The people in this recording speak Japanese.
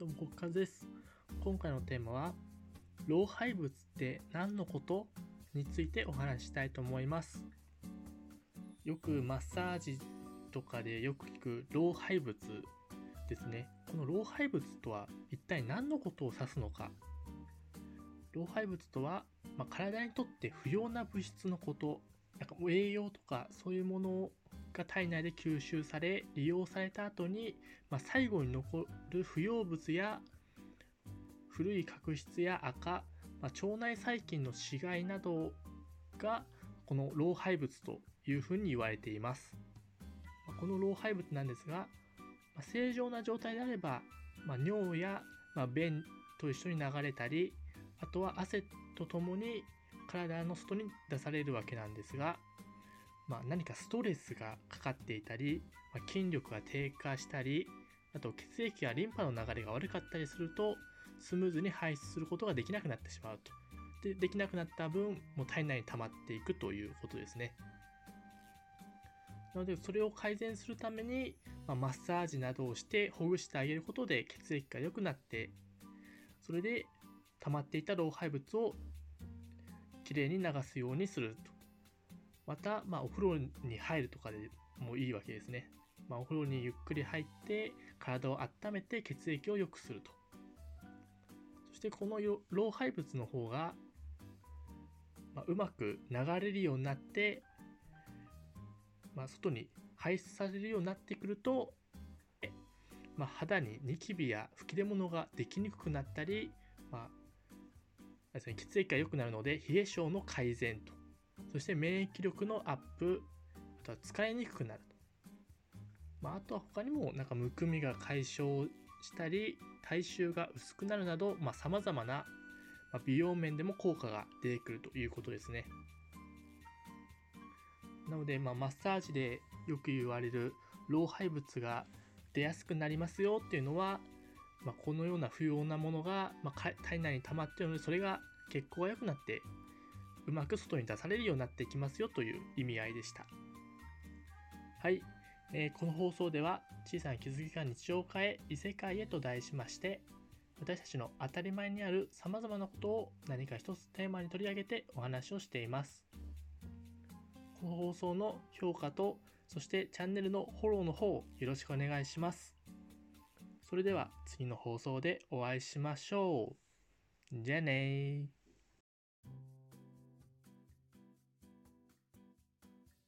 どうも、国和です。今回のテーマは、老廃物って何のことについてお話ししたいと思います。よくマッサージとかでよく聞く老廃物ですね。この老廃物とは一体何のことを指すのか。老廃物とは、まあ、体にとって不要な物質のこと、なんか栄養とかそういうものが体内で吸収され利用された後に、まあ、最後に残る不要物や古い角質や赤、まあ、腸内細菌の死骸などがこの老廃物というふうに言われています。まあ、この老廃物なんですが、まあ、正常な状態であれば、まあ、尿や、ま便と一緒に流れたりあとは汗とともに体の外に出されるわけなんですが、まあ、何かストレスがかかっていたり、まあ、筋力が低下したりあと血液やリンパの流れが悪かったりするとスムーズに排出することができなくなってしまうと。でできなくなった分もう体内に溜まっていくということですね。なのでそれを改善するために、まあ、マッサージなどをしてほぐしてあげることで血液が良くなってそれで溜まっていた老廃物をきれいに流すようにすると。また、まあ、お風呂に入るとかでもいいわけですね。まあ、お風呂にゆっくり入って体を温めて血液を良くすると。そしてこの老廃物の方が、まあ、うまく流れるようになって、まあ、外に排出されるようになってくると、まあ、肌にニキビや吹き出物ができにくくなったり、まあ、血液が良くなるので冷え性の改善とそして免疫力のアップ、あとは疲れにくくなると。まあ、あとは他にもなんかむくみが解消したり、体臭が薄くなるなど、まあ、様々な美容面でも効果が出てくるということですね。なので、まあ、マッサージでよく言われる老廃物が出やすくなりますよっていうのは、まあ、このような不要なものが、まあ、体内に溜まっているので、それが血行が良くなってうまく外に出されるようになっていきますよという意味合いでした。はい、えー、この放送では小さな気づきが日常を変え異世界へと題しまして私たちの当たり前にある様々なことを何か一つテーマに取り上げてお話をしています。この放送の評価とそしてチャンネルのフォローの方よろしくお願いします。それでは次の放送でお会いしましょう。じゃあねー。